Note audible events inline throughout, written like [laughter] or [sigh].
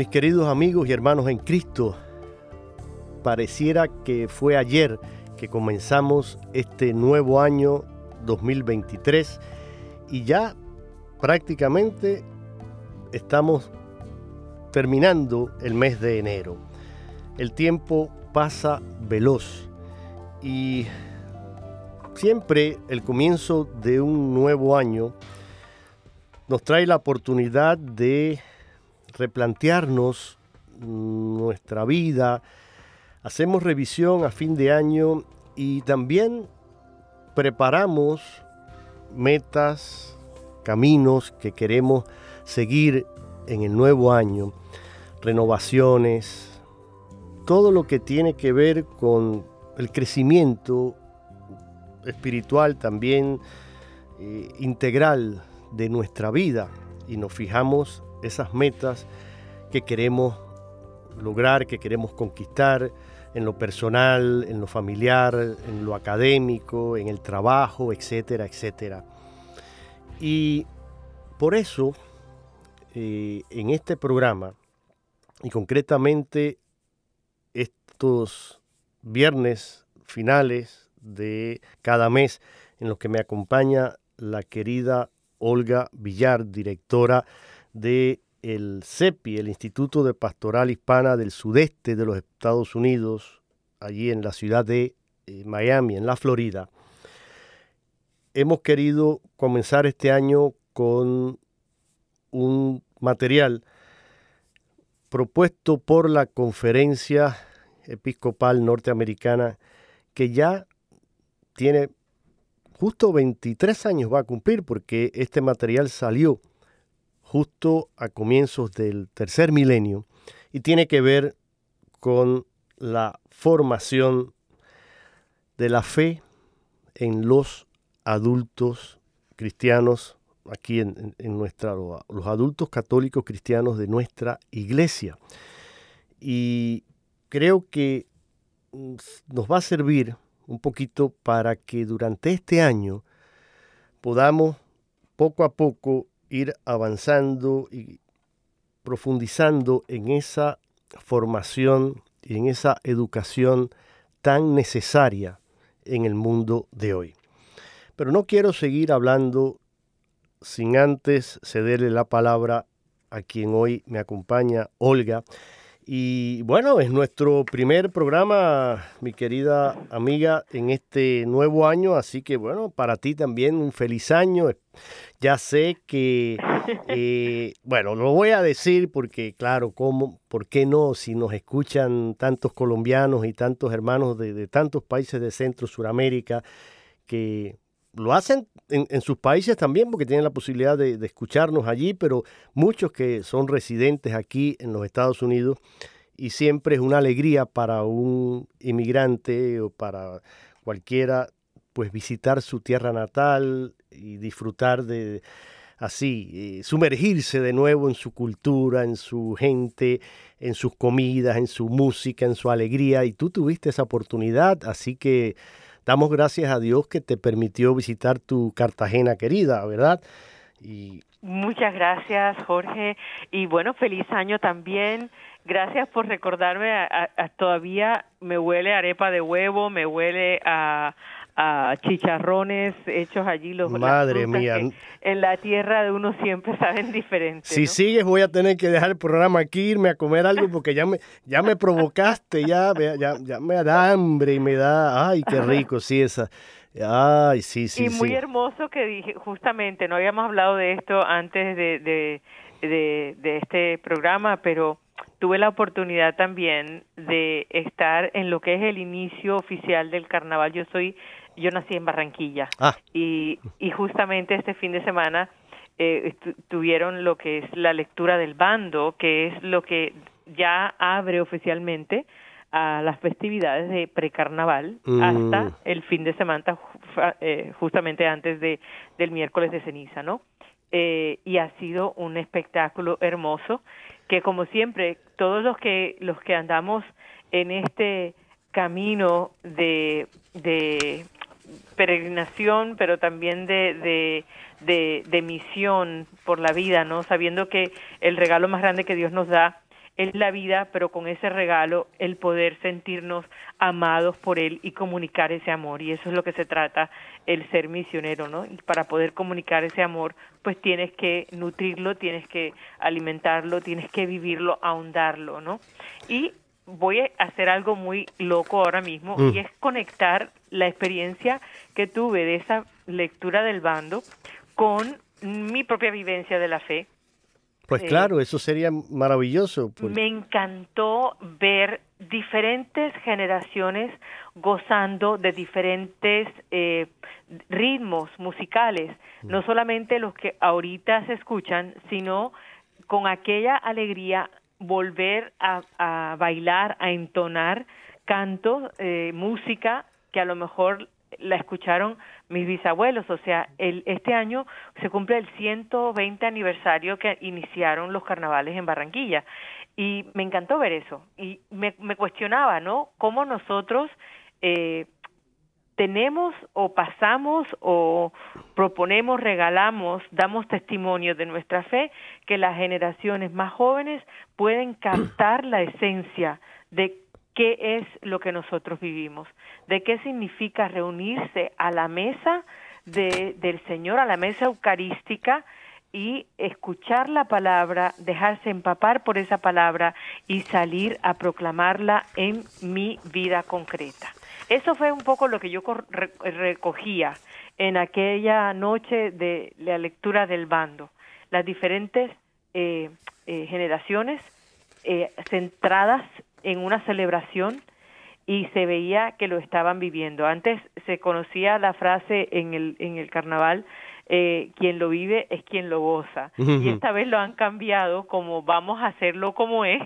Mis queridos amigos y hermanos en Cristo, pareciera que fue ayer que comenzamos este nuevo año 2023 y ya prácticamente estamos terminando el mes de enero. El tiempo pasa veloz y siempre el comienzo de un nuevo año nos trae la oportunidad de replantearnos nuestra vida, hacemos revisión a fin de año y también preparamos metas, caminos que queremos seguir en el nuevo año, renovaciones, todo lo que tiene que ver con el crecimiento espiritual también eh, integral de nuestra vida. Y nos fijamos esas metas que queremos lograr, que queremos conquistar en lo personal, en lo familiar, en lo académico, en el trabajo, etcétera, etcétera. Y por eso, eh, en este programa, y concretamente estos viernes finales de cada mes, en los que me acompaña la querida Olga Villar, directora de el CEPI, el Instituto de Pastoral Hispana del Sudeste de los Estados Unidos, allí en la ciudad de eh, Miami, en la Florida. Hemos querido comenzar este año con un material propuesto por la Conferencia Episcopal Norteamericana que ya tiene justo 23 años va a cumplir porque este material salió justo a comienzos del tercer milenio y tiene que ver con la formación de la fe en los adultos cristianos, aquí en, nuestra, los adultos católicos cristianos de nuestra iglesia. Y creo que mm, nos va a servir un poquito para que durante este año podamos poco a poco ir avanzando y profundizando en esa formación y en esa educación tan necesaria en el mundo de hoy. Pero no quiero seguir hablando sin antes cederle la palabra a quien hoy me acompaña, Olga, y bueno, es nuestro primer programa, mi querida amiga, en este nuevo año, así que bueno, para ti también un feliz año. Ya sé que, [laughs] eh, bueno, lo voy a decir porque, claro, ¿cómo, ¿por qué no? Si nos escuchan tantos colombianos y tantos hermanos de, tantos países de Centro, Suramérica, que lo hacen en, sus países también porque tienen la posibilidad de, escucharnos allí, pero muchos que son residentes aquí en los Estados Unidos y siempre es una alegría para un inmigrante o para cualquiera pues visitar su tierra natal y disfrutar de así, eh, sumergirse de nuevo en su cultura, en su gente, en sus comidas, en su música, en su alegría. Y tú tuviste esa oportunidad, así que damos gracias a Dios que te permitió visitar tu Cartagena querida, ¿verdad? Y... Muchas gracias, Jorge. Y bueno, feliz año también. Gracias por recordarme, todavía me huele arepa de huevo, me huele a, chicharrones hechos allí los madre mía. en la tierra de uno siempre saben diferente si sigues voy a tener que dejar el programa aquí irme a comer algo porque ya me ya me provocaste ya ya, ya me da hambre y me da ay qué rico sí esa ay sí sí y muy hermoso que dije justamente no habíamos hablado de esto antes de, de, de este programa pero tuve la oportunidad también de estar en lo que es el inicio oficial del carnaval. Yo soy, yo nací en Barranquilla ah. y, y justamente este fin de semana eh, tuvieron lo que es la lectura del bando, que es lo que ya abre oficialmente a las festividades de precarnaval mm. hasta el fin de semana, eh, justamente antes de, del miércoles de ceniza, ¿no? Eh, y ha sido un espectáculo hermoso que como siempre todos los que los que andamos en este camino de, de peregrinación pero también de, de, de misión por la vida no sabiendo que el regalo más grande que Dios nos da es la vida, pero con ese regalo el poder sentirnos amados por Él y comunicar ese amor. Y eso es lo que se trata el ser misionero, ¿no? Y para poder comunicar ese amor, pues tienes que nutrirlo, tienes que alimentarlo, tienes que vivirlo, ahondarlo, ¿no? Y voy a hacer algo muy loco ahora mismo y mm. es conectar la experiencia que tuve de esa lectura del bando con mi propia vivencia de la fe pues claro, eso sería maravilloso. Me encantó ver diferentes generaciones gozando de diferentes eh, ritmos musicales, no mm. solamente los que ahorita se escuchan, sino con aquella alegría volver a, bailar, a entonar cantos, eh, música que a lo mejor la escucharon mis bisabuelos, o sea, el, este año se cumple el 120 aniversario que iniciaron los carnavales en Barranquilla. Y me encantó ver eso. Y me, me cuestionaba, ¿no? Cómo nosotros eh, tenemos o pasamos o proponemos, regalamos, damos testimonio de nuestra fe, que las generaciones más jóvenes pueden captar la esencia de qué es lo que nosotros vivimos, de qué significa reunirse a la mesa de, del Señor, a la mesa eucarística y escuchar la palabra, dejarse empapar por esa palabra y salir a proclamarla en mi vida concreta. Eso fue un poco lo que yo recogía en aquella noche de la lectura del bando, las diferentes eh, eh, generaciones eh, centradas en una celebración y se veía que lo estaban viviendo. Antes se conocía la frase en el, en el carnaval, eh, quien lo vive es quien lo goza. Y esta vez lo han cambiado como vamos a hacerlo como es,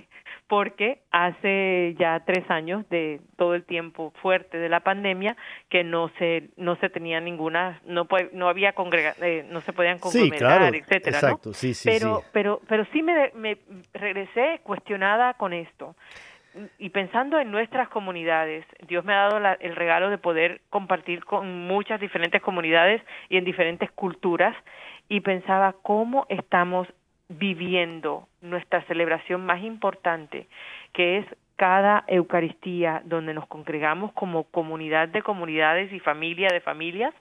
porque hace ya tres años de todo el tiempo fuerte de la pandemia que no se no se tenía ninguna no no había congrega, eh, no se podían conglomerar etcétera exacto, sí, sí, pero pero pero sí me, me regresé cuestionada con esto y pensando en nuestras comunidades, Dios me ha dado el regalo de poder compartir con muchas diferentes comunidades y en diferentes culturas y pensaba cómo estamos viviendo nuestra celebración más importante, que es cada Eucaristía donde nos congregamos como comunidad de comunidades y familia de familias,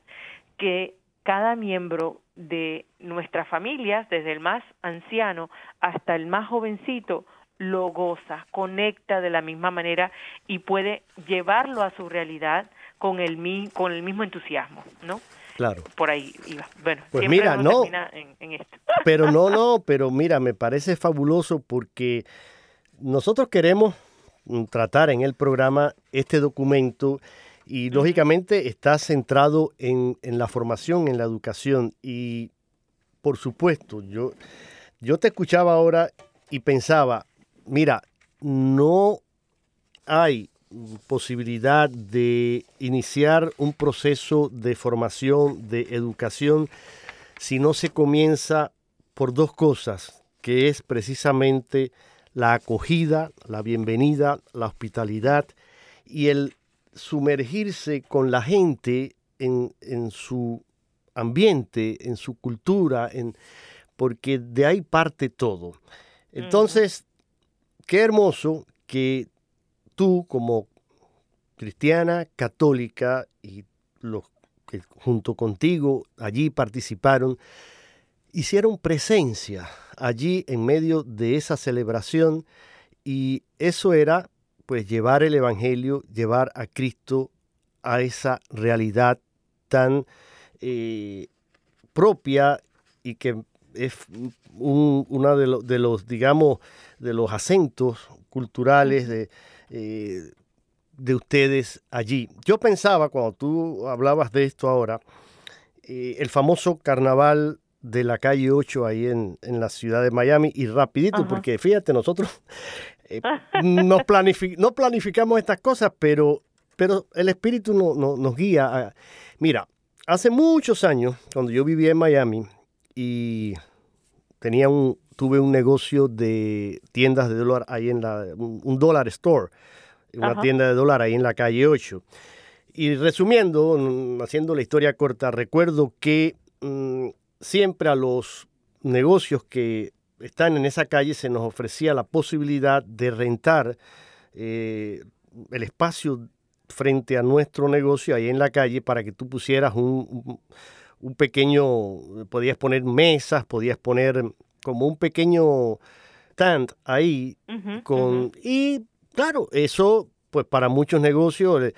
que cada miembro de nuestras familias, desde el más anciano hasta el más jovencito, lo goza, conecta de la misma manera y puede llevarlo a su realidad con el, con el mismo entusiasmo, ¿no? Claro. Por ahí iba. Bueno, pues mira, no. [laughs] Pero no, no, pero mira, me parece fabuloso porque nosotros queremos mm, tratar en el programa este documento y lógicamente está centrado en, en, la formación, en la educación y por supuesto, yo, yo te escuchaba ahora y pensaba, mira, no hay posibilidad de iniciar un proceso de formación, de educación, si no se comienza por dos cosas, que es precisamente la acogida, la bienvenida, la hospitalidad y el sumergirse con la gente en, su ambiente, en su cultura, en, porque de ahí parte todo. Entonces, qué hermoso que tú como cristiana, católica y los que junto contigo allí participaron, hicieron presencia allí en medio de esa celebración y eso era pues llevar el Evangelio, llevar a Cristo a esa realidad tan eh, propia y que es uno de, de, los, digamos, de los acentos culturales de, eh, de ustedes allí. Yo pensaba, cuando tú hablabas de esto ahora, eh, el famoso carnaval de la calle 8 ahí en, la ciudad de Miami y rapidito, porque fíjate, nosotros [laughs] eh, nos no planificamos estas cosas, pero, pero el espíritu no, nos guía. mira, hace muchos años, cuando yo vivía en Miami y tenía un, tuve un negocio de tiendas de dólar ahí en la, un, dólar store, una tienda de dólar ahí en la calle 8. Y resumiendo, haciendo la historia corta, recuerdo que mm, siempre a los negocios que están en esa calle se nos ofrecía la posibilidad de rentar eh, el espacio frente a nuestro negocio ahí en la calle para que tú pusieras un, pequeño, podías poner mesas, podías poner como un pequeño stand ahí con y claro, eso pues para muchos negocios eh,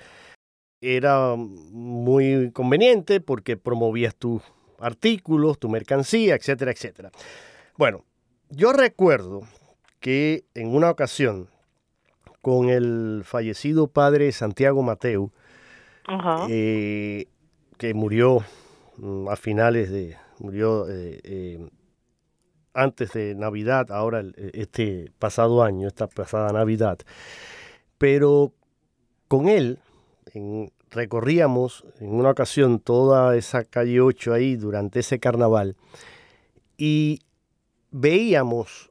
era muy conveniente porque promovías tu artículos, tu mercancía, etcétera, etcétera. Bueno, yo recuerdo que en una ocasión con el fallecido padre Santiago Mateo, eh, que murió mm, a finales de, murió eh, eh, antes de Navidad, ahora este pasado año, esta pasada Navidad, pero con él, recorríamos en una ocasión toda esa calle 8 ahí durante ese carnaval y veíamos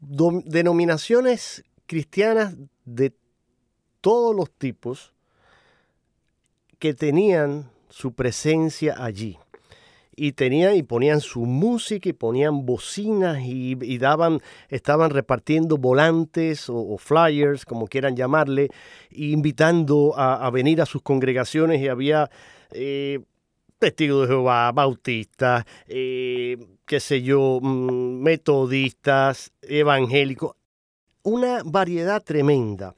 denominaciones cristianas de todos los tipos que tenían su presencia allí y tenían y ponían su música y ponían bocinas y, daban, estaban repartiendo volantes o, flyers, como quieran llamarle, invitando a, venir a sus congregaciones y había eh, testigos de Jehová, bautistas, eh, qué sé yo, mm, metodistas, evangélicos, una variedad tremenda.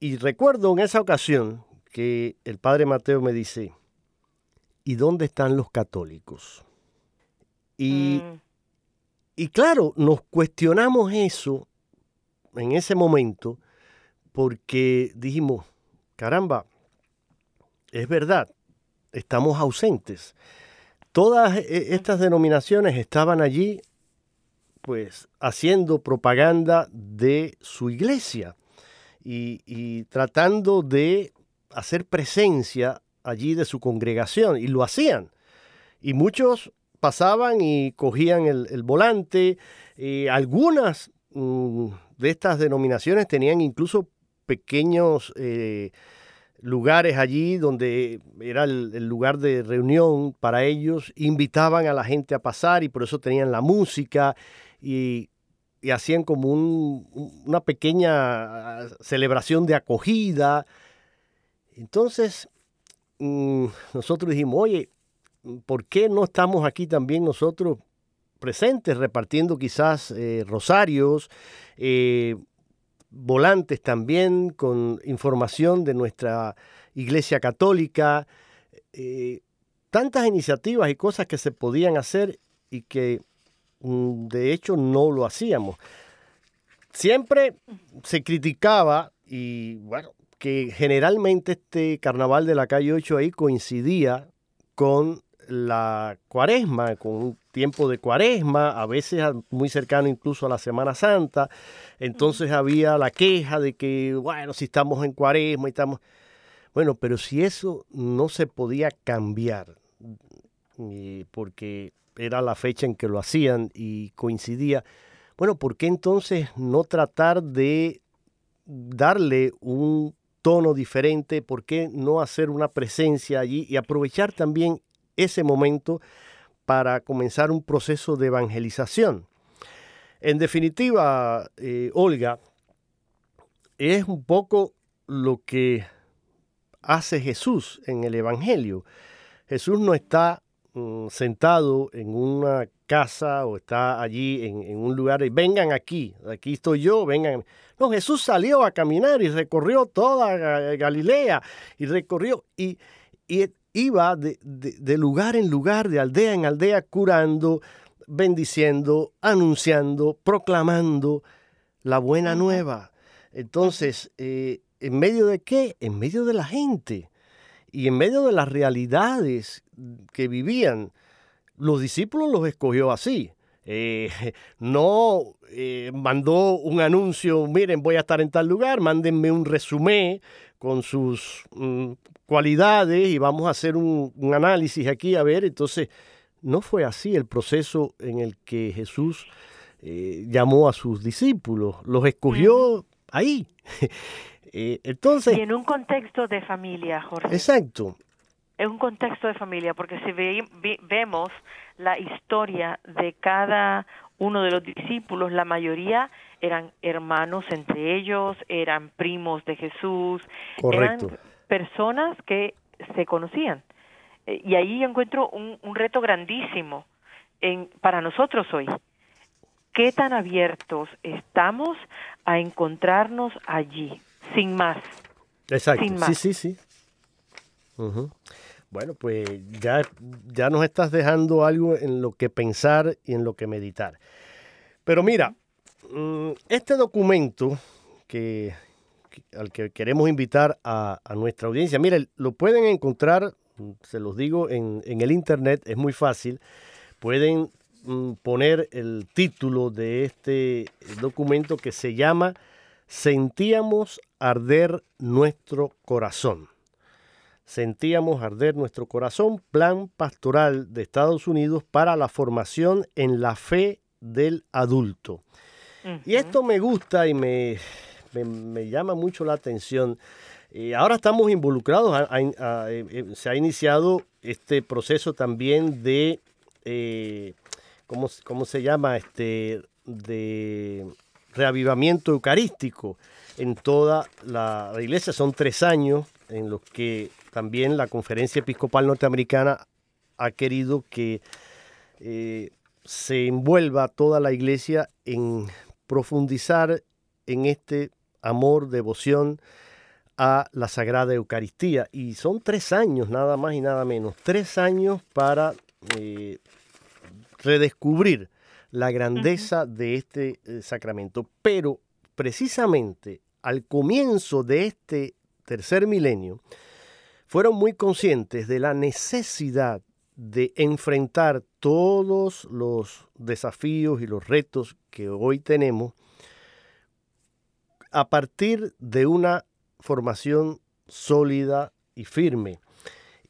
Y recuerdo en esa ocasión que el padre Mateo me dice, ¿y dónde están los católicos? Y, mm. y claro, nos cuestionamos eso en ese momento porque dijimos, caramba, es verdad, estamos ausentes. Todas e, estas denominaciones estaban allí, pues, haciendo propaganda de su iglesia y, y tratando de hacer presencia allí de su congregación y lo hacían. Y muchos pasaban y cogían el, volante. y algunas mm, de estas denominaciones tenían incluso pequeños eh, lugares allí donde era el, lugar de reunión para ellos. Invitaban a la gente a pasar y por eso tenían la música y, hacían como una pequeña ah, celebración de acogida. Entonces, Mm, nosotros dijimos, oye, ¿por qué no estamos aquí también nosotros presentes repartiendo quizás eh, rosarios, eh, volantes también con información de nuestra Iglesia Católica, eh, tantas iniciativas y cosas que se podían hacer y que mm, de hecho no lo hacíamos. Siempre se criticaba y bueno, que generalmente este carnaval de la calle 8 ahí coincidía con la cuaresma, con un tiempo de cuaresma, a veces muy cercano incluso a la Semana Santa. Entonces había la queja de que, bueno, si estamos en cuaresma y estamos... Bueno, pero si eso no se podía cambiar, porque era la fecha en que lo hacían y coincidía, bueno, ¿por qué entonces no tratar de darle un tono diferente? ¿Por qué no hacer una presencia allí y aprovechar también ese momento para comenzar un proceso de evangelización? En definitiva, eh, Olga, es un poco lo que hace Jesús en el Evangelio. Jesús no está mm, sentado en una casa o está allí en, un lugar y vengan aquí, aquí estoy yo, vengan. No, Jesús salió a caminar y recorrió toda Galilea y recorrió y, iba de, de, lugar en lugar, de aldea en aldea, curando, bendiciendo, anunciando, proclamando la buena nueva. Entonces, eh, ¿En medio de qué? En medio de la gente y en medio de las realidades que vivían. Los discípulos los escogió así. Eh, [laughs] no eh, mandó un anuncio, miren, voy a estar en tal lugar, mándenme un resumen con sus mm, cualidades y vamos a hacer un, análisis aquí a ver. Entonces, no fue así el proceso en el que Jesús eh, llamó a sus discípulos, los escogió ahí. [laughs] Eh, entonces... Y en un contexto de familia, Jorge. Exacto. En un contexto de familia, porque si vemos la historia de cada uno de los discípulos, la mayoría eran hermanos entre ellos, eran primos de Jesús, Correcto. eran personas que se conocían. Eh, y ahí encuentro un, un reto grandísimo en, para nosotros hoy. ¿Qué tan abiertos estamos a encontrarnos allí? Sin más. Exacto, sí, sí, sí. Bueno, pues ya, ya nos estás dejando algo en lo que pensar y en lo que meditar. Pero mira, mm, este documento que, al que queremos invitar a, nuestra audiencia, mira, lo pueden encontrar, se los digo, en, en el internet, es muy fácil. Pueden mm, poner el título de este documento que se llama sentíamos arder nuestro corazón. Sentíamos arder nuestro corazón, plan pastoral de Estados Unidos para la formación en la fe del adulto. Y esto me gusta y me, me, llama mucho la atención. Eh, ahora estamos involucrados, eh, eh, se ha iniciado este proceso también de, ¿cómo, ¿cómo, se llama? Este, de reavivamiento eucarístico en toda la, iglesia. Son tres años en los que también la Conferencia Episcopal Norteamericana ha querido que eh, se envuelva toda la iglesia en profundizar en este amor, devoción a la Sagrada Eucaristía. Y son tres años, nada más y nada menos, tres años para eh, redescubrir la grandeza de este eh, sacramento. Pero precisamente al comienzo de este tercer milenio, fueron muy conscientes de la necesidad de enfrentar todos los desafíos y los retos que hoy tenemos a partir de una formación sólida y firme.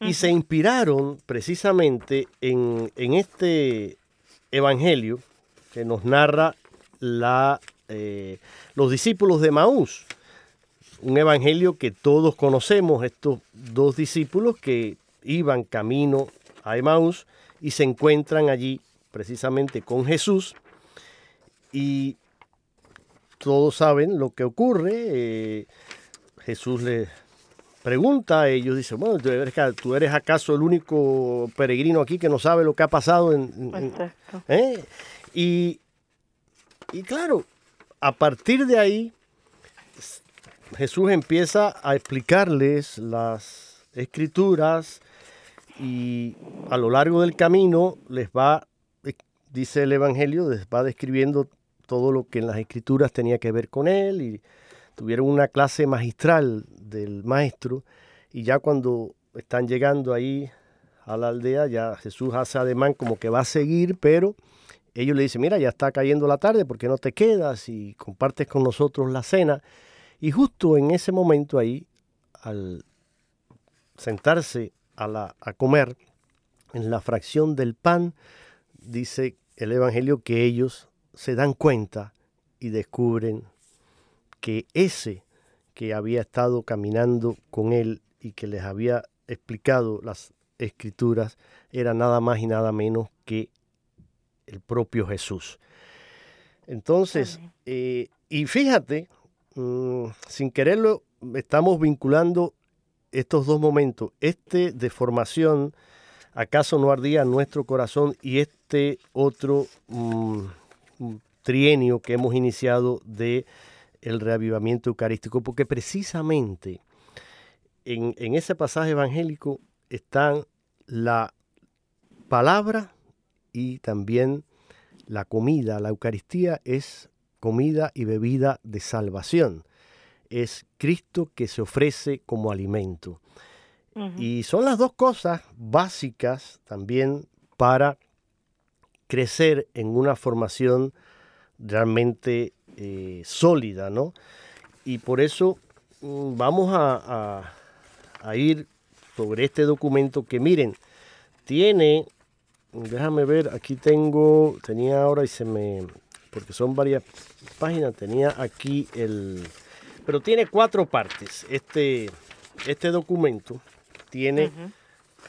Y se inspiraron precisamente en, en, este evangelio que nos narra la, eh, los discípulos de Maús. Un evangelio que todos conocemos, estos dos discípulos que iban camino a Emaús y se encuentran allí precisamente con Jesús y todos saben lo que ocurre. Eh, Jesús les pregunta ellos, dice, bueno, ¿tú eres, acaso el único peregrino aquí que no sabe lo que ha pasado en... ¿eh? Y, claro, a partir de ahí, Jesús empieza a explicarles las escrituras y a lo largo del camino les va, dice el Evangelio, les va describiendo todo lo que en las escrituras tenía que ver con él y tuvieron una clase magistral del maestro y ya cuando están llegando ahí a la aldea, ya Jesús hace ademán como que va a seguir, pero ellos le dicen, mira, ya está cayendo la tarde, ¿por qué no te quedas y compartes con nosotros la cena? Y justo en ese momento ahí, al sentarse a, a comer, en la fracción del pan, dice el Evangelio que ellos se dan cuenta y descubren que ese que había estado caminando con él y que les había explicado las escrituras era nada más y nada menos que el propio Jesús. Entonces, eh, y fíjate, mm, sin quererlo, estamos vinculando estos dos momentos, este de formación, ¿acaso no ardía nuestro corazón? Y este otro mm, trienio que hemos iniciado de el reavivamiento eucarístico, porque precisamente en, en ese pasaje evangélico están la palabra y también la comida. La Eucaristía es comida y bebida de salvación. Es Cristo que se ofrece como alimento. Y son las dos cosas básicas también para crecer en una formación realmente eh, sólida, ¿no? Y por eso mm, vamos a, a ir sobre este documento que miren, tiene, déjame ver, aquí tengo, tenía ahora y se me, porque son varias páginas, tenía aquí el, pero tiene cuatro partes. Este, este documento tiene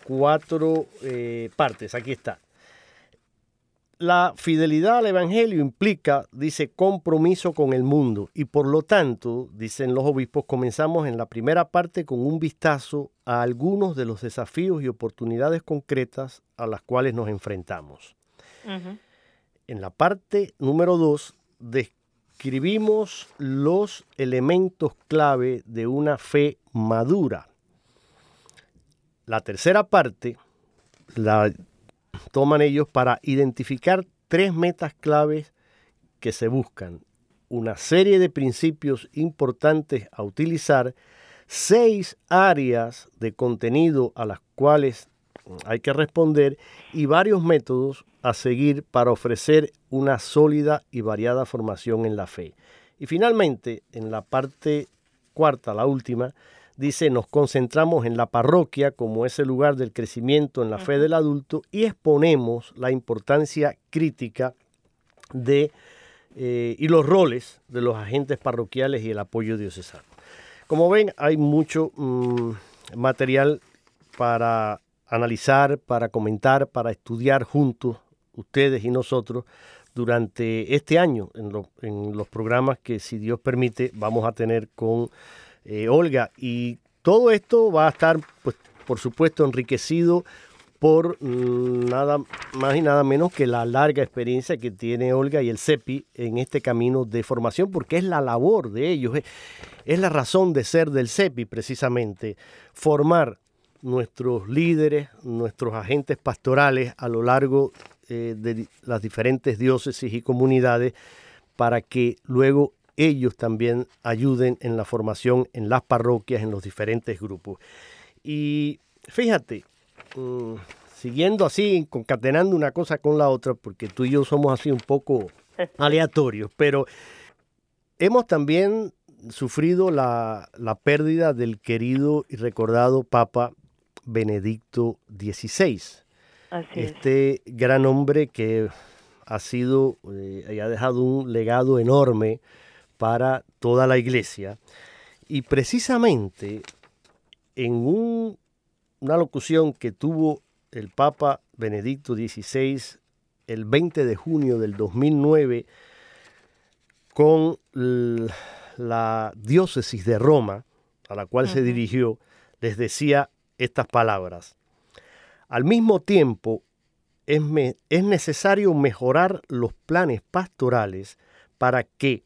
cuatro eh, partes, aquí está. La fidelidad al Evangelio implica, dice, compromiso con el mundo y por lo tanto, dicen los obispos, comenzamos en la primera parte con un vistazo a algunos de los desafíos y oportunidades concretas a las cuales nos enfrentamos. En la parte número dos, describimos los elementos clave de una fe madura. La tercera parte la toman ellos para identificar tres metas claves que se buscan, una serie de principios importantes a utilizar, seis áreas de contenido a las cuales hay que responder. Y varios métodos a seguir para ofrecer una sólida y variada formación en la fe. Y finalmente, en la parte cuarta, la última, dice, nos concentramos en la parroquia como ese lugar del crecimiento en la fe del adulto y exponemos la importancia crítica de eh, y los roles de los agentes parroquiales y el apoyo diocesano. Como ven, hay mucho mm, material para analizar, para comentar, para estudiar juntos, ustedes y nosotros, durante este año en, en los programas que, si Dios permite, vamos a tener con eh, Olga. Y todo esto va a estar, pues, por supuesto, enriquecido por mm, nada más y nada menos que la larga experiencia que tiene Olga y el CEPI en este camino de formación, porque es la labor de ellos, es, la razón de ser del CEPI precisamente, formar nuestros líderes, nuestros agentes pastorales a lo largo eh, de las diferentes diócesis y comunidades para que luego ellos también ayuden en la formación en las parroquias, en los diferentes grupos. Y fíjate, mm, siguiendo así, concatenando una cosa con la otra, porque tú y yo somos así un poco [laughs] aleatorios, pero hemos también sufrido la, pérdida del querido y recordado Papa Benedicto XVI. este gran hombre que ha sido eh, y ha dejado un legado enorme para toda la iglesia. Y precisamente en una locución que tuvo el Papa Benedicto XVI el 20 de junio del 2009 con la diócesis de Roma, a la cual se dirigió, les decía estas palabras. Al mismo tiempo, es, es necesario mejorar los planes pastorales para que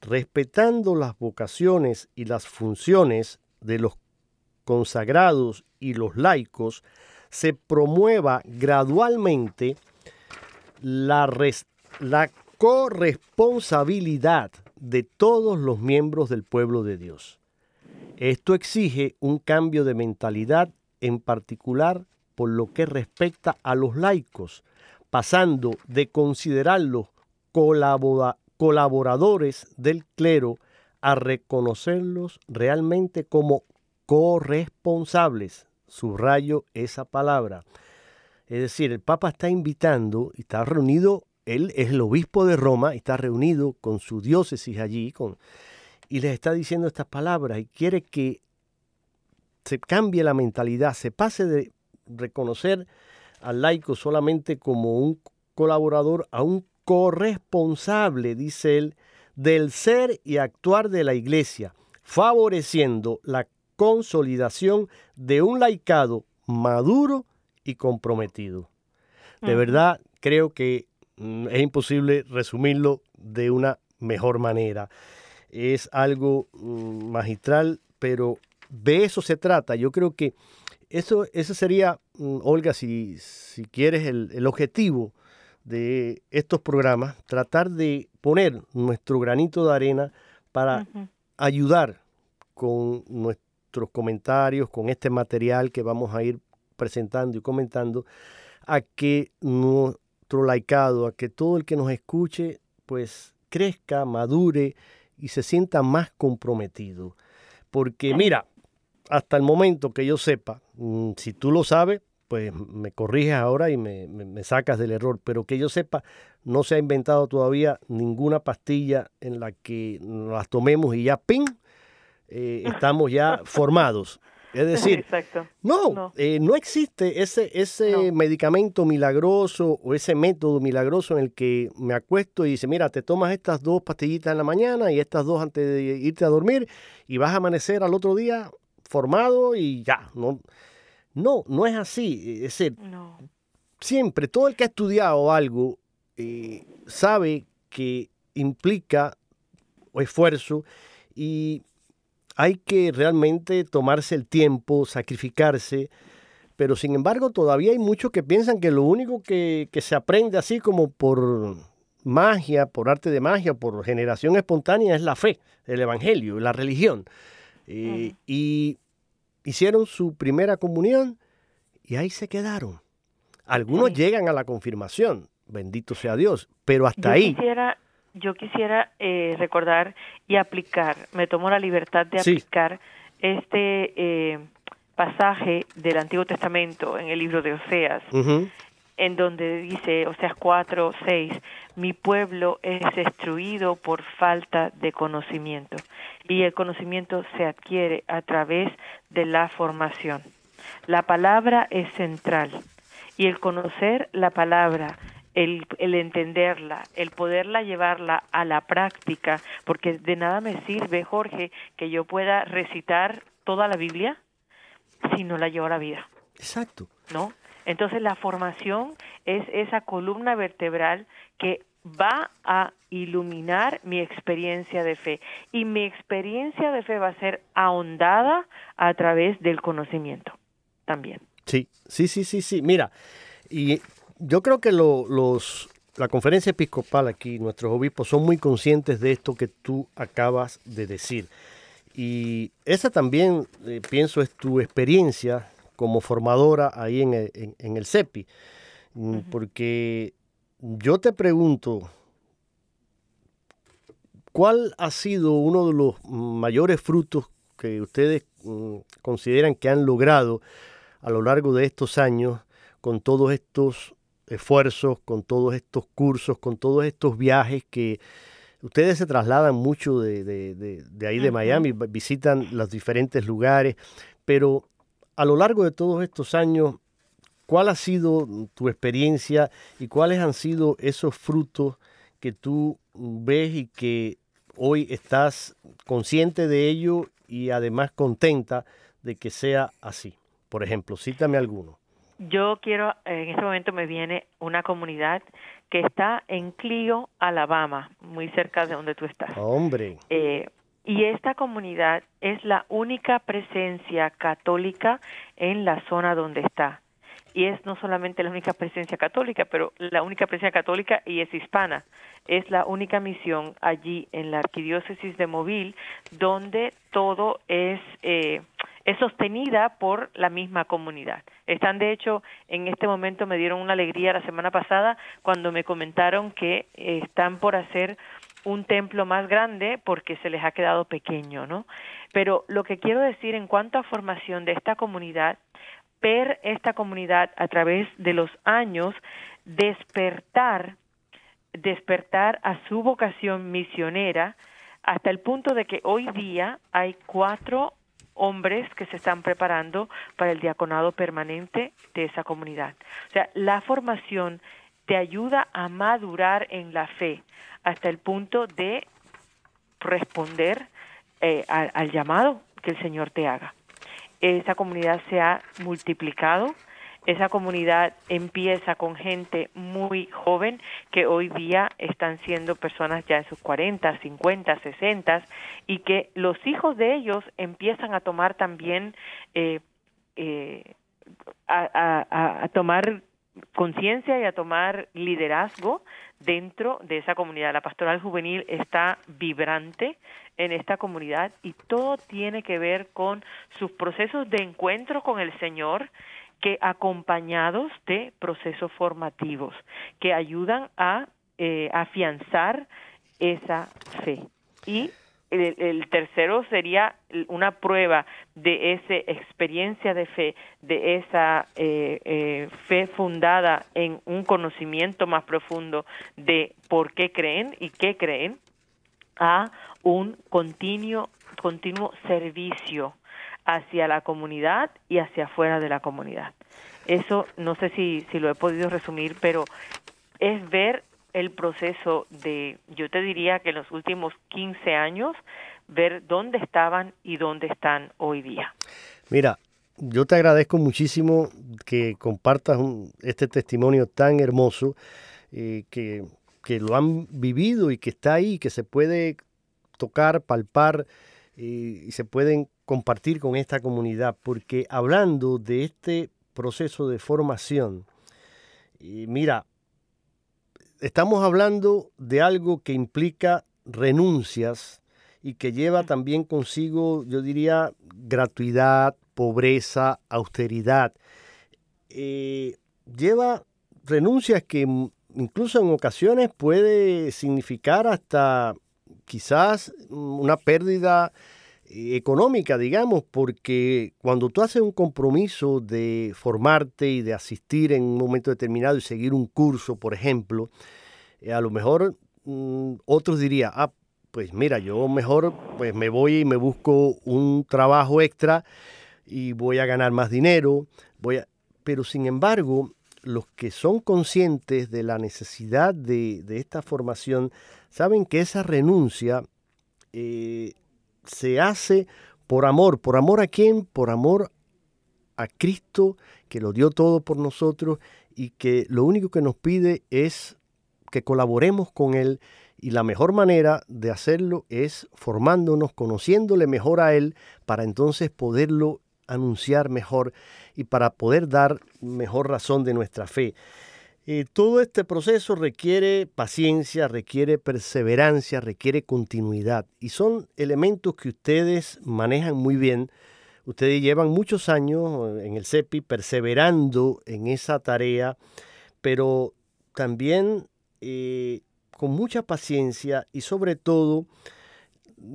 respetando las vocaciones y las funciones de los consagrados y los laicos, se promueva gradualmente la, corresponsabilidad de todos los miembros del pueblo de Dios. Esto exige un cambio de mentalidad, en particular por lo que respecta a los laicos, pasando de considerarlos colaboradores del clero a reconocerlos realmente como corresponsables. Subrayo esa palabra. Es decir, el Papa está invitando y está reunido, él es el obispo de Roma está reunido con su diócesis allí con, y les está diciendo estas palabras y quiere que se cambie la mentalidad, se pase de reconocer al laico solamente como un colaborador a un corresponsable, dice él, del ser y actuar de la iglesia, favoreciendo la consolidación de un laicado maduro y comprometido. De verdad, creo que mm, es imposible resumirlo de una mejor manera. Es algo mm, magistral, pero de eso se trata. Yo creo que eso, ese sería, mm, Olga, si, si quieres, el, objetivo de estos programas, tratar de poner nuestro granito de arena para ayudar con nuestros comentarios, con este material que vamos a ir presentando y comentando, a que nuestro laicado, a que todo el que nos escuche, pues crezca, madure y se sienta más comprometido. Porque mira, hasta el momento que yo sepa, mm, si tú lo sabes, pues me corriges ahora y me, sacas del error, pero que yo sepa, no se ha inventado todavía ninguna pastilla en la que las tomemos y ya, ¡ping!, eh, [laughs] estamos ya formados. Es decir, no, no. Eh, no. existe ese, ese medicamento milagroso o ese método milagroso en el que me acuesto y dice, mira, te tomas estas dos pastillitas en la mañana y estas dos antes de irte a dormir y vas a amanecer al otro día formado y ya. No, no, no es así. Es decir, siempre todo el que ha estudiado algo eh, sabe que implica esfuerzo y hay que realmente tomarse el tiempo, sacrificarse, pero sin embargo todavía hay muchos que piensan que lo único que, que, se aprende así como por magia, por arte de magia, por generación espontánea es la fe, el evangelio, la religión. Eh, y hicieron su primera comunión y ahí se quedaron. Algunos llegan a la confirmación, bendito sea Dios, pero hasta ahí. Quisiera, yo quisiera eh, recordar y aplicar, me tomo la libertad de aplicar este eh, pasaje del Antiguo Testamento en el libro de Oseas, en donde dice, Oseas 4, 6, mi pueblo es destruido por falta de conocimiento y el conocimiento se adquiere a través de la formación. La palabra es central y el conocer la palabra, el, el, entenderla, el poderla llevarla a la práctica, porque de nada me sirve, Jorge, que yo pueda recitar toda la Biblia si no la llevo a la vida. Exacto. ¿No? Entonces la formación es esa columna vertebral que va a iluminar mi experiencia de fe y mi experiencia de fe va a ser ahondada a través del conocimiento también. Sí, sí, sí, sí, sí. Mira, y yo creo que los, la conferencia episcopal aquí, nuestros obispos, son muy conscientes de esto que tú acabas de decir. Y esa también, eh, pienso, es tu experiencia como formadora ahí en el, en, el CEPI. Mm, porque yo te pregunto, ¿cuál ha sido uno de los mayores frutos que ustedes mm, consideran que han logrado a lo largo de estos años con todos estos esfuerzos, con todos estos cursos, con todos estos viajes que ustedes se trasladan mucho de, ahí de Miami, visitan los diferentes lugares, pero a lo largo de todos estos años, ¿Cuál ha sido tu experiencia y cuáles han sido esos frutos que tú ves y que hoy estás consciente de ello y además contenta de que sea así? Por ejemplo, cítame alguno. Yo quiero, en este momento me viene una comunidad que está en Clio, Alabama, muy cerca de donde tú estás. Hombre. Eh, y esta comunidad es la única presencia católica en la zona donde está y es no solamente la única presencia católica, pero la única presencia católica y es hispana. Es la única misión allí en la arquidiócesis de Mobile donde todo es eh, es sostenida por la misma comunidad. Están, de hecho, en este momento me dieron una alegría la semana pasada cuando me comentaron que están por hacer un templo más grande porque se les ha quedado pequeño, ¿no? Pero lo que quiero decir en cuanto a formación de esta comunidad, ver esta comunidad a través de los años despertar, despertar a su vocación misionera hasta el punto de que hoy día hay cuatro hombres que se están preparando para el diaconado permanente de esa comunidad. O sea, la formación te ayuda a madurar en la fe hasta el punto de responder eh, al, llamado que el Señor te haga. Esa comunidad se ha multiplicado, esa comunidad empieza con gente muy joven que hoy día están siendo personas ya en sus 40, 50, 60 y que los hijos de ellos empiezan a tomar también eh, eh, a, tomar conciencia y a tomar liderazgo dentro de esa comunidad. La pastoral juvenil está vibrante en esta comunidad y todo tiene que ver con sus procesos de encuentro con el Señor que acompañados de procesos formativos que ayudan a eh, afianzar esa fe. Y el, tercero sería una prueba de esa experiencia de fe, de esa eh, eh, fe fundada en un conocimiento más profundo de por qué creen y qué creen, a un continuo, continuo servicio hacia la comunidad y hacia afuera de la comunidad. Eso no sé si, si lo he podido resumir, pero es ver el proceso de, yo te diría que en los últimos 15 años, ver dónde estaban y dónde están hoy día. Mira, yo te agradezco muchísimo que compartas este testimonio tan hermoso, eh, que, que, lo han vivido y que está ahí, que se puede tocar, palpar eh, y se pueden compartir con esta comunidad, porque hablando de este proceso de formación, eh, mira, estamos hablando de algo que implica renuncias y que lleva también consigo, yo diría, gratuidad, pobreza, austeridad. Eh, lleva renuncias que incluso en ocasiones puede significar hasta quizás una pérdida económica, digamos, porque cuando tú haces un compromiso de formarte y de asistir en un momento determinado y seguir un curso, por ejemplo, eh, a lo mejor mm, otros dirían, ah, pues mira, yo mejor pues me voy y me busco un trabajo extra y voy a ganar más dinero, voy a... pero sin embargo, los que son conscientes de la necesidad de, esta formación saben que esa renuncia eh, se hace por amor. ¿Por amor a quién? Por amor a Cristo, que lo dio todo por nosotros y que lo único que nos pide es que colaboremos con Él. Y la mejor manera de hacerlo es formándonos, conociéndole mejor a Él, para entonces poderlo anunciar mejor y para poder dar mejor razón de nuestra fe. Eh, todo este proceso requiere paciencia, requiere perseverancia, requiere continuidad y son elementos que ustedes manejan muy bien. Ustedes llevan muchos años en el CEPI perseverando en esa tarea, pero también eh, con mucha paciencia y sobre todo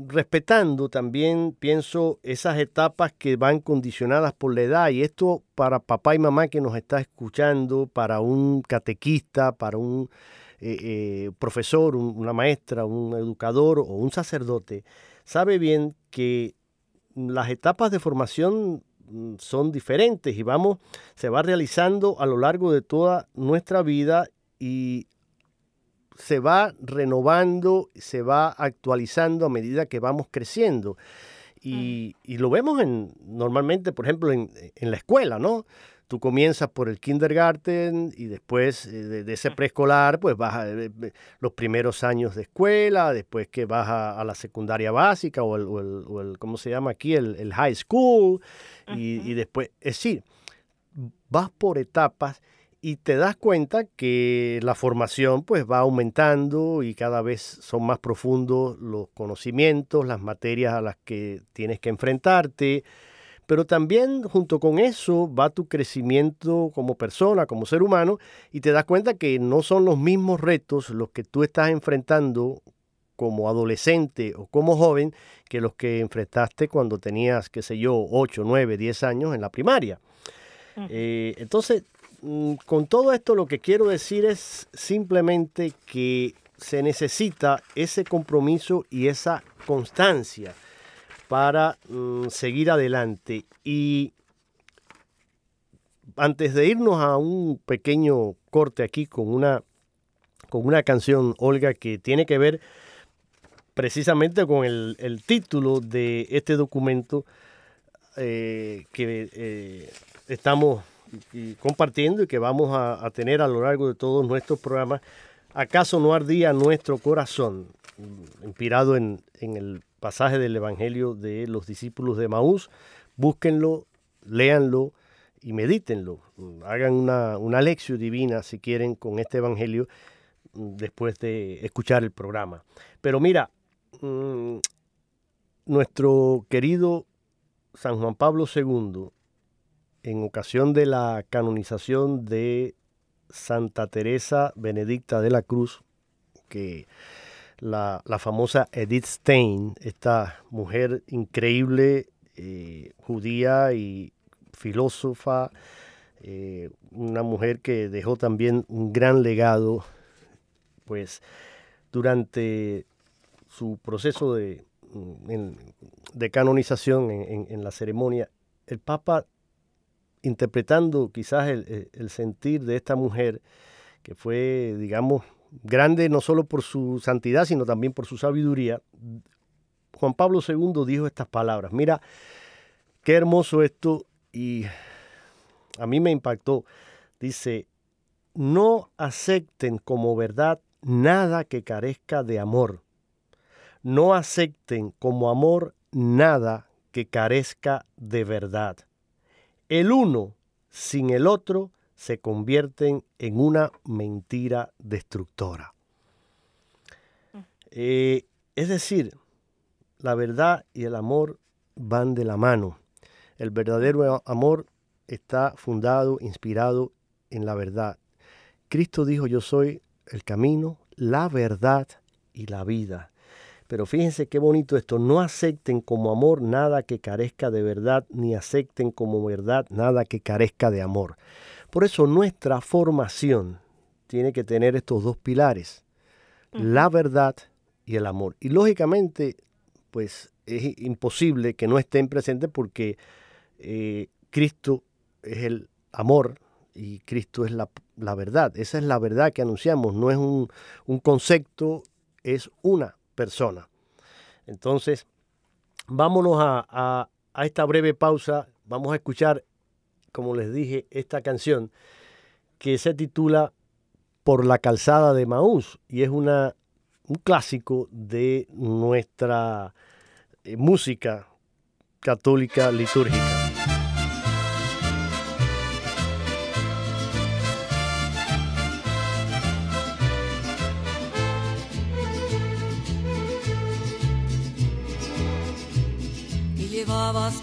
respetando también, pienso, esas etapas que van condicionadas por la edad. Y esto para papá y mamá que nos está escuchando, para un catequista, para un eh, eh, profesor, una maestra, un educador o un sacerdote, sabe bien que las etapas de formación mm, son diferentes y vamos, se va realizando a lo largo de toda nuestra vida y se va renovando, se va actualizando a medida que vamos creciendo. Y, lo vemos en, normalmente, por ejemplo, en, la escuela, ¿no? Tú comienzas por el kindergarten y después eh, de, ese preescolar, pues vas a eh, eh, los primeros años de escuela, después que vas a, la secundaria básica o el, ¿cómo se llama aquí? El, high school. y, y, después, es decir, vas por etapas y te das cuenta que la formación pues va aumentando y cada vez son más profundos los conocimientos, las materias a las que tienes que enfrentarte, pero también junto con eso va tu crecimiento como persona, como ser humano, y te das cuenta que no son los mismos retos los que tú estás enfrentando como adolescente o como joven que los que enfrentaste cuando tenías, qué sé yo, 8, 9, 10 años en la primaria. Eh, entonces, con todo esto lo que quiero decir es simplemente que se necesita ese compromiso y esa constancia para mm, seguir adelante. Y antes de irnos a un pequeño corte aquí con una, con una canción, Olga, que tiene que ver precisamente con el, título de este documento eh, que eh, estamos compartiendo y que vamos a, tener a lo largo de todos nuestros programas. ¿Acaso no ardía nuestro corazón? Inspirado en, en el pasaje del Evangelio de los discípulos de Maús. Búsquenlo, léanlo y medítenlo. Hagan una, una lección divina, si quieren, con este Evangelio después de escuchar el programa. Pero mira, mm, nuestro querido San Juan Pablo II, en ocasión de la canonización de Santa Teresa Benedicta de la Cruz, que la, famosa Edith Stein, esta mujer increíble, eh, judía y filósofa, eh, una mujer que dejó también un gran legado, pues durante su proceso de, mm, de canonización en, la ceremonia, el Papa, interpretando quizás el, sentir de esta mujer, que fue, digamos, grande no solo por su santidad, sino también por su sabiduría, Juan Pablo II dijo estas palabras. Mira, qué hermoso esto y a mí me impactó. Dice, no acepten como verdad nada que carezca de amor. No acepten como amor nada que carezca de verdad. El uno sin el otro se convierten en una mentira destructora. Eh, es decir, la verdad y el amor van de la mano. El verdadero amor está fundado, inspirado en la verdad. Cristo dijo, yo soy el camino, la verdad y la vida. Pero fíjense qué bonito esto, no acepten como amor nada que carezca de verdad, ni acepten como verdad nada que carezca de amor. Por eso nuestra formación tiene que tener estos dos pilares, la verdad y el amor. Y lógicamente, pues es imposible que no estén presentes porque eh, Cristo es el amor y Cristo es la, verdad. Esa es la verdad que anunciamos, no es un, concepto, es una persona. Entonces, vámonos a esta breve pausa, vamos a escuchar como les dije, esta canción que se titula Por la calzada de Maús y es una, un clásico de nuestra eh, música católica litúrgica.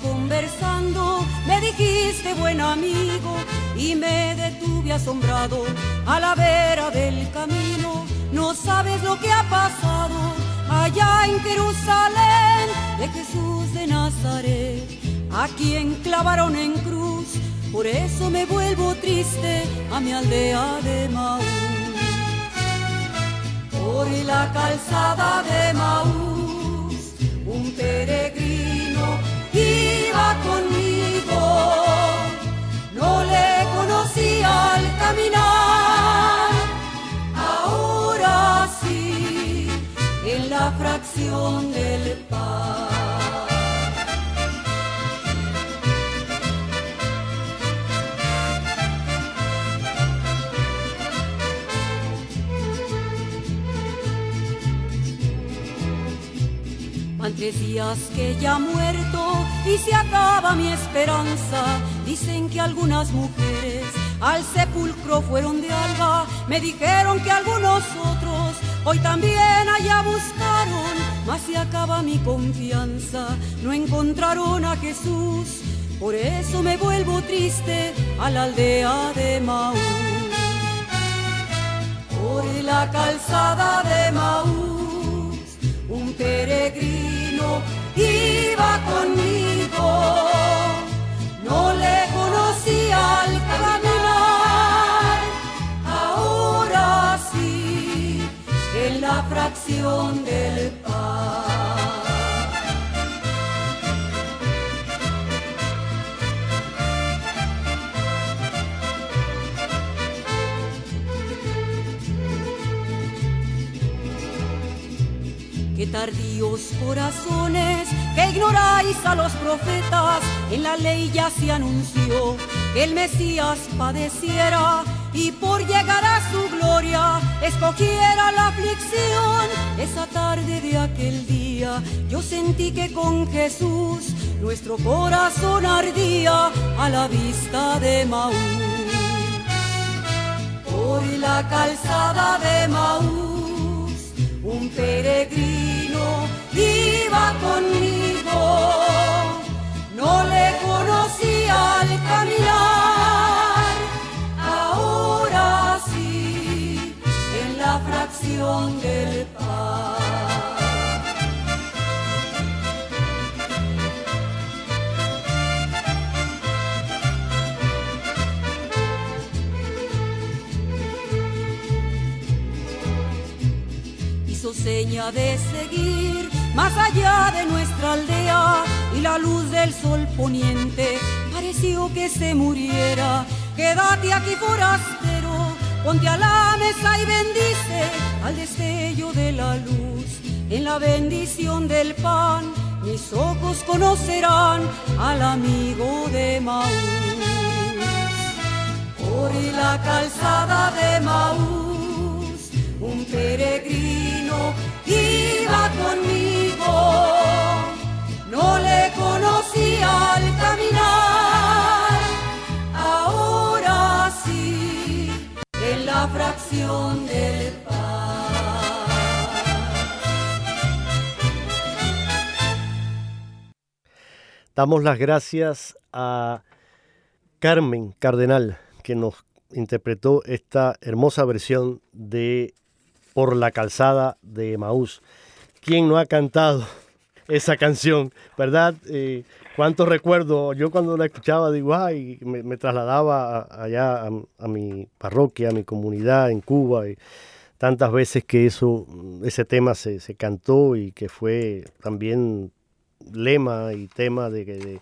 Conversando, me dijiste buen amigo y me detuve asombrado a la vera del camino. No sabes lo que ha pasado allá en Jerusalén de Jesús de Nazaret, a quien clavaron en cruz. Por eso me vuelvo triste a mi aldea de Maús. Por la calzada de Maús, un peregrino al caminar, ahora sí, en la fracción del pan. Van tres días que ya muerto y se acaba mi esperanza. Dicen que algunas mujeres al sepulcro fueron de alba. Me dijeron que algunos otros hoy también allá buscaron. Mas se acaba mi confianza. No encontraron a Jesús por eso me vuelvo triste a la aldea de Maú. Por la calzada de Maú, un peregrino iba conmigo. La fracción del pan. tardíos corazones que ignoráis a los profetas, en la ley ya se anunció que el Mesías padeciera y por llegar a su gloria escogiera la aflicción. Esa tarde de aquel día yo sentí que con Jesús nuestro corazón ardía a la vista de Maú. Por la calzada de Maú un peregrino iba conmigo, no le conocía al caminar, del pan. seña de seguir más allá de nuestra aldea y la luz del sol poniente pareció que se muriera. Quédate aquí forastero, ponte a la mesa y bendice al destello de la luz. En la bendición del pan mis ojos conocerán al amigo de Maús. Por la calzada de Maús, un peregrino iba conmigo, no le conocía al caminar, ahora sí, en la fracción del Damos las gracias a Carmen Cardenal, que nos interpretó esta hermosa versión de por la calzada de Maús. ¿Quién no ha cantado esa canción, verdad? Eh, ¿Cuántos recuerdo? Yo cuando la escuchaba, digo, ay, me, trasladaba allá a, mi parroquia, a mi comunidad en Cuba. Y tantas veces que eso, ese tema se, cantó y que fue también lema y tema de,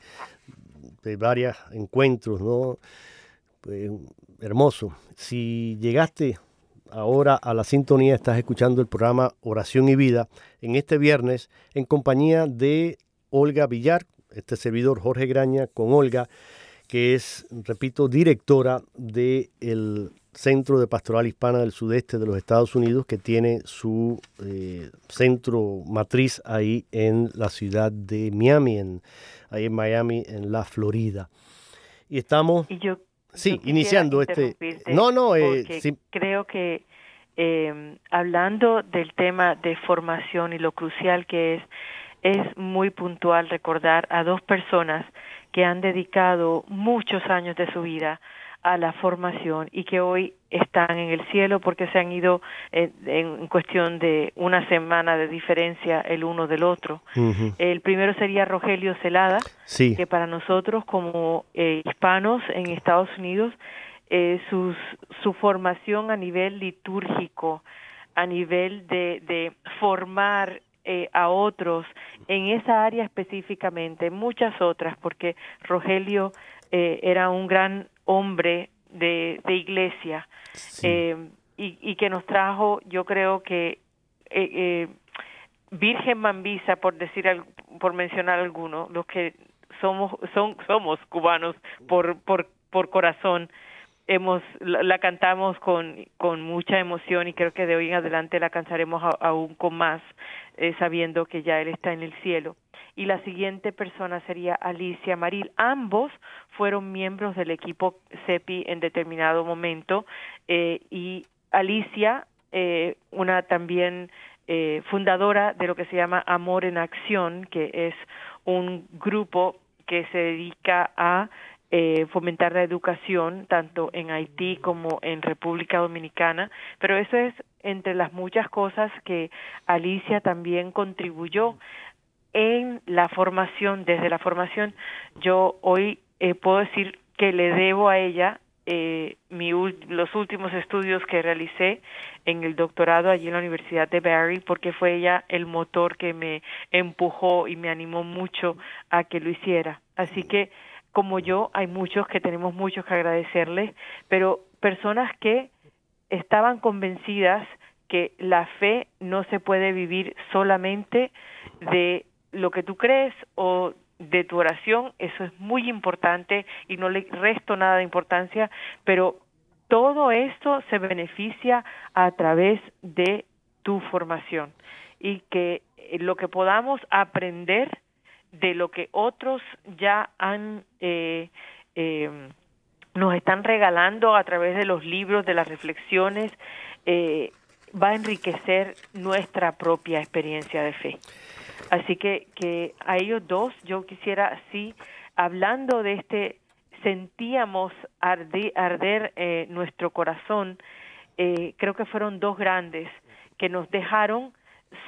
de, varios encuentros, ¿no? Pues, hermoso. Si llegaste ahora a la sintonía estás escuchando el programa Oración y Vida en este viernes en compañía de Olga Villar, este servidor Jorge Graña con Olga, que es, repito, directora del Centro de Pastoral Hispana del Sudeste de los Estados Unidos, que tiene su eh, centro matriz ahí en la ciudad de Miami, en, ahí en Miami, en la Florida. Y estamos... Sí, iniciando este. No, no, eh, creo que eh, hablando del tema de formación y lo crucial que es, es muy puntual recordar a dos personas que han dedicado muchos años de su vida a la formación y que hoy están en el cielo porque se han ido eh, en, cuestión de una semana de diferencia el uno del otro. El primero sería Rogelio Celada, que para nosotros como eh, hispanos en Estados Unidos, eh, sus, su formación a nivel litúrgico, a nivel de, de formar a otros en esa área específicamente, muchas otras, porque Rogelio era un gran hombre de, de iglesia eh, y, y, que nos trajo, yo creo que eh, eh, Virgen Mambisa, por decir, por mencionar alguno, los que somos son somos cubanos por por por corazón hemos la, cantamos con con mucha emoción y creo que de hoy en adelante la cantaremos aún con más sabiendo que ya él está en el cielo y la siguiente persona sería Alicia Maril. Ambos fueron miembros del equipo CEPI en determinado momento eh, y Alicia, eh, una también eh, fundadora de lo que se llama Amor en Acción, que es un grupo que se dedica a eh, fomentar la educación tanto en Haití como en República Dominicana, pero eso es entre las muchas cosas que Alicia también contribuyó en la formación, desde la formación, yo hoy eh, puedo decir que le debo a ella eh, mi, los últimos estudios que realicé en el doctorado allí en la Universidad de Barry, porque fue ella el motor que me empujó y me animó mucho a que lo hiciera. Así que, como yo, hay muchos que tenemos muchos que agradecerles, pero personas que estaban convencidas que la fe no se puede vivir solamente de lo que tú crees o de tu oración, eso es muy importante y no le resto nada de importancia, pero todo esto se beneficia a través de tu formación y que lo que podamos aprender de lo que otros ya han eh, eh, nos están regalando a través de los libros, de las reflexiones, eh, va a enriquecer nuestra propia experiencia de fe. Así que, que a ellos dos yo quisiera, sí, hablando de este, sentíamos arder eh, nuestro corazón, eh, creo que fueron dos grandes que nos dejaron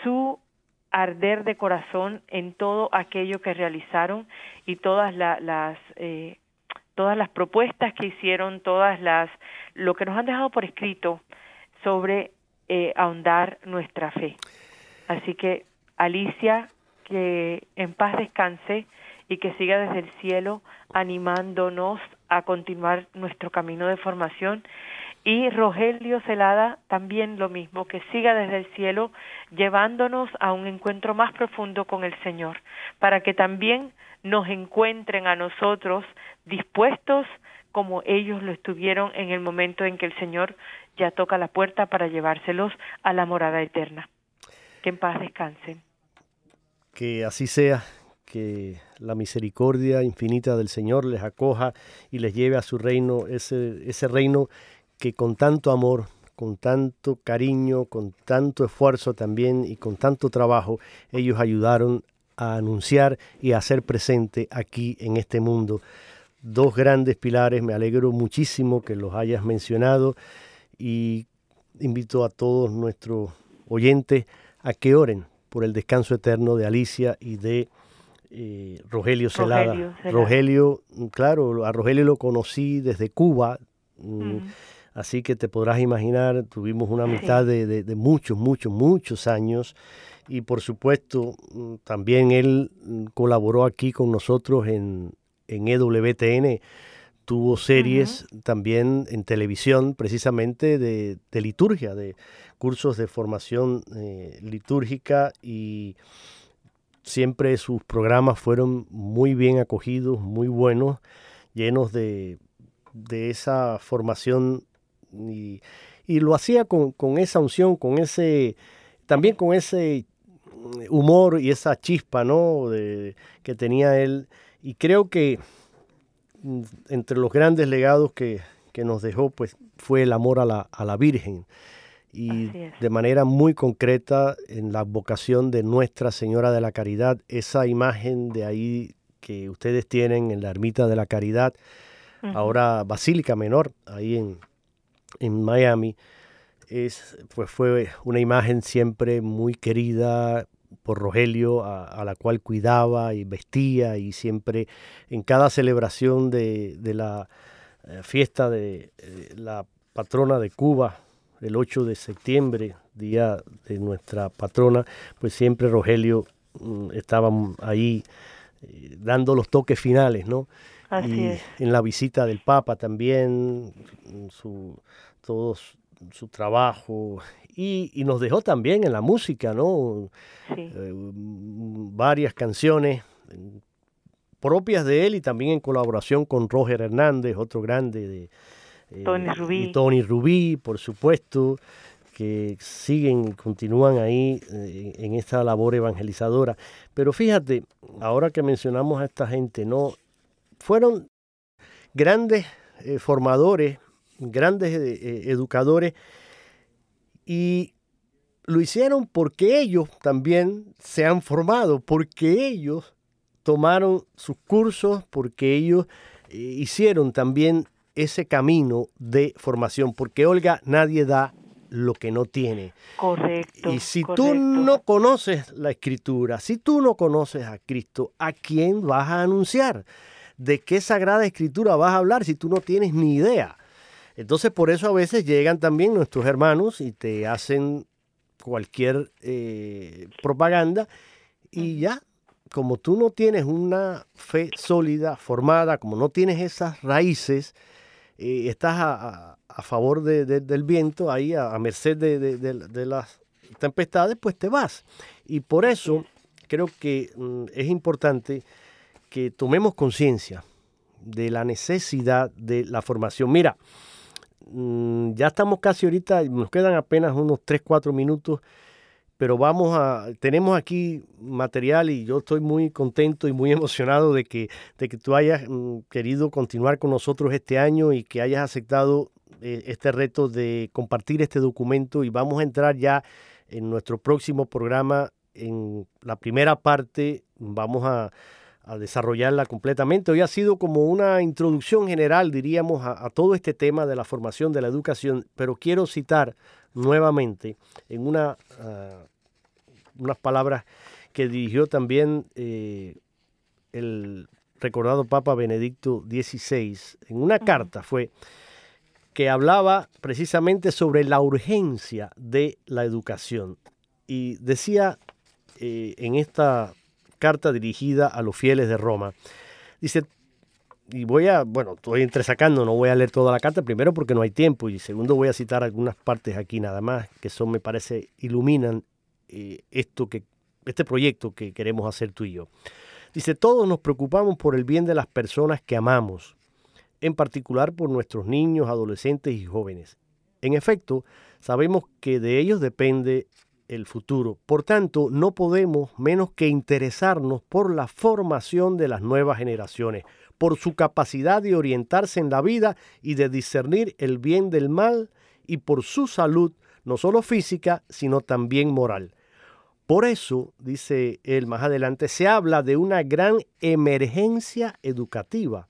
su arder de corazón en todo aquello que realizaron y todas las eh, todas las propuestas que hicieron, todas las lo que nos han dejado por escrito sobre eh, ahondar nuestra fe. Así que Alicia, que en paz descanse y que siga desde el cielo animándonos a continuar nuestro camino de formación. Y Rogelio Celada también lo mismo, que siga desde el cielo llevándonos a un encuentro más profundo con el Señor, para que también nos encuentren a nosotros dispuestos como ellos lo estuvieron en el momento en que el Señor ya toca la puerta para llevárselos a la morada eterna. Que en paz descansen. Que así sea, que la misericordia infinita del Señor les acoja y les lleve a su reino, ese, ese reino que con tanto amor, con tanto cariño, con tanto esfuerzo también y con tanto trabajo, ellos ayudaron a anunciar y a hacer presente aquí en este mundo dos grandes pilares. Me alegro muchísimo que los hayas mencionado y invito a todos nuestros oyentes a que oren por el descanso eterno de Alicia y de eh, Rogelio Celada. Rogelio, claro, a Rogelio lo conocí desde Cuba, mm, así que te podrás imaginar, tuvimos una amistad de, de, muchos, muchos, muchos años. Y por supuesto también él mm, colaboró aquí con nosotros en, en EWTN tuvo series también en televisión precisamente de, liturgia, de cursos de formación eh, litúrgica. Y siempre sus programas fueron muy bien acogidos, muy buenos, llenos de, esa formación y, lo hacía con, esa unción, con ese, también con ese humor y esa chispa ¿no? de, que tenía él y creo que mm, entre los grandes legados que, nos dejó, pues fue el amor a la, a la Virgen. Y de manera muy concreta en la vocación de Nuestra Señora de la Caridad, esa imagen de ahí que ustedes tienen en la Ermita de la Caridad, ahora Basílica Menor, ahí en, en Miami, es, pues fue una imagen siempre muy querida, por Rogelio, a, la cual cuidaba y vestía y siempre en cada celebración de, la eh, fiesta de eh, la patrona de Cuba, el 8 de septiembre, día de nuestra patrona, pues siempre Rogelio mm, estaba ahí eh, dando los toques finales, ¿no? y en la visita del Papa también, su, todo su trabajo y, nos dejó también en la música, ¿no? Eh, varias canciones propias de él y también en colaboración con Roger Hernández, otro grande de eh, Tony Rubí. Y Tony Rubí, por supuesto, que siguen, continúan ahí eh, en esta labor evangelizadora. Pero fíjate, ahora que mencionamos a esta gente, no fueron grandes formadores, grandes educadores y lo hicieron porque ellos también se han formado, porque ellos tomaron sus cursos, porque ellos eh, hicieron también ese camino de formación, porque Olga, nadie da lo que no tiene. Correcto. Y si tú no conoces la escritura, si tú no conoces a Cristo, ¿a quién vas a anunciar? ¿De qué sagrada escritura vas a hablar si tú no tienes ni idea? Entonces por eso a veces llegan también nuestros hermanos y te hacen cualquier eh, propaganda y ya, como tú no tienes una fe sólida, formada, como no tienes esas raíces, eh, estás a, favor del viento, ahí a, merced de, las tempestades, pues te vas. Y por eso creo que mm, es importante que tomemos conciencia de la necesidad de la formación. Mira, mm, ya estamos casi ahorita, nos quedan apenas unos 3, 4 minutos pero vamos a, tenemos aquí material y yo estoy muy contento y muy [laughs] emocionado de que, de que tú hayas mm, querido continuar con nosotros este año y que hayas aceptado eh, este reto de compartir este documento y vamos a entrar ya en nuestro próximo programa en la primera parte, vamos a, desarrollarla completamente. Hoy ha sido como una introducción general, diríamos, a, todo este tema de la formación, de la educación, pero quiero citar nuevamente en una ah, unas palabras que dirigió también eh, el recordado Papa Benedicto XVI en una carta fue que hablaba precisamente sobre la urgencia de la educación y decía eh, en esta carta dirigida a los fieles de Roma, dice, y voy a, bueno, estoy entresacando, no voy a leer toda la carta, primero porque no hay tiempo y segundo voy a citar algunas partes aquí nada más que son, me parece, iluminan eh, esto que, este proyecto que queremos hacer tú y yo. Dice, todos nos preocupamos por el bien de las personas que amamos, en particular por nuestros niños, adolescentes y jóvenes. En efecto, sabemos que de ellos depende el futuro. Por tanto, no podemos menos que interesarnos por la formación de las nuevas generaciones, por su capacidad de orientarse en la vida y de discernir el bien del mal y por su salud, no solo física, sino también moral. Por eso, dice él más adelante, se habla de una gran emergencia educativa,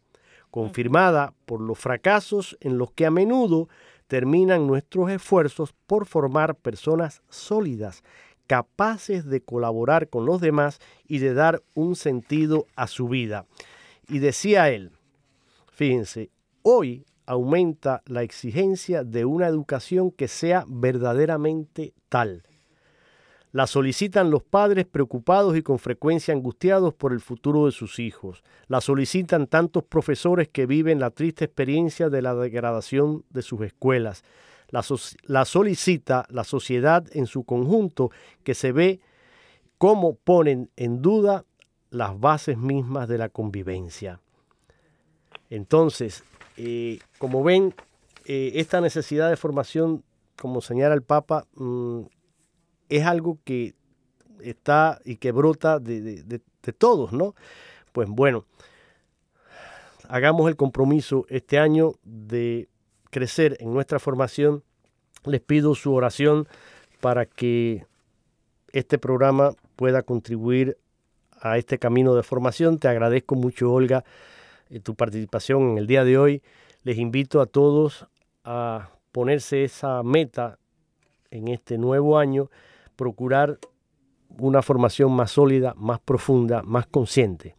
confirmada por los fracasos en los que a menudo terminan nuestros esfuerzos por formar personas sólidas, capaces de colaborar con los demás y de dar un sentido a su vida. Y decía él, fíjense, hoy aumenta la exigencia de una educación que sea verdaderamente tal la solicitan los padres preocupados y con frecuencia angustiados por el futuro de sus hijos. La solicitan tantos profesores que viven la triste experiencia de la degradación de sus escuelas. La, solicita la sociedad en su conjunto que se ve cómo ponen en duda las bases mismas de la convivencia. Entonces, eh, como ven, eh, esta necesidad de formación, como señala el Papa, mm, es algo que está y que brota de, todos, ¿no? Pues bueno, hagamos el compromiso este año de crecer en nuestra formación. Les pido su oración para que este programa pueda contribuir a este camino de formación. Te agradezco mucho, Olga, eh, tu participación en el día de hoy. Les invito a todos a ponerse esa meta en este nuevo año procurar una formación más sólida, más profunda, más consciente.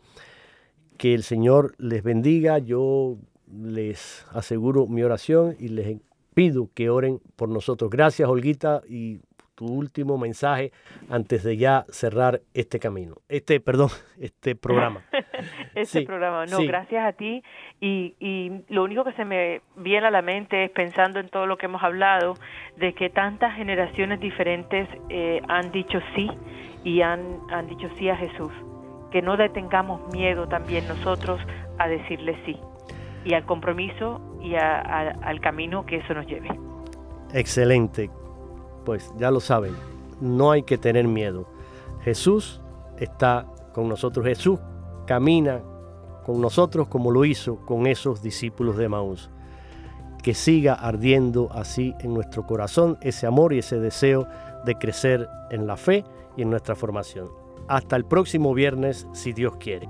Que el Señor les bendiga. Yo les aseguro mi oración y les pido que oren por nosotros. Gracias, Olguita, y tu último mensaje antes de ya cerrar este camino, este, perdón, [laughs] este programa. [laughs] este programa, no, gracias a ti. Y, y lo único que se me viene a la mente es pensando en todo lo que hemos hablado, de que tantas generaciones diferentes eh, han dicho sí y han, han dicho sí a Jesús. Que no detengamos miedo también nosotros a decirle sí y al compromiso y al camino que eso nos lleve. Excelente pues ya lo saben, no hay que tener miedo. Jesús está con nosotros. Jesús camina con nosotros como lo hizo con esos discípulos de Maús. Que siga ardiendo así en nuestro corazón ese amor y ese deseo de crecer en la fe y en nuestra formación. Hasta el próximo viernes, si Dios quiere.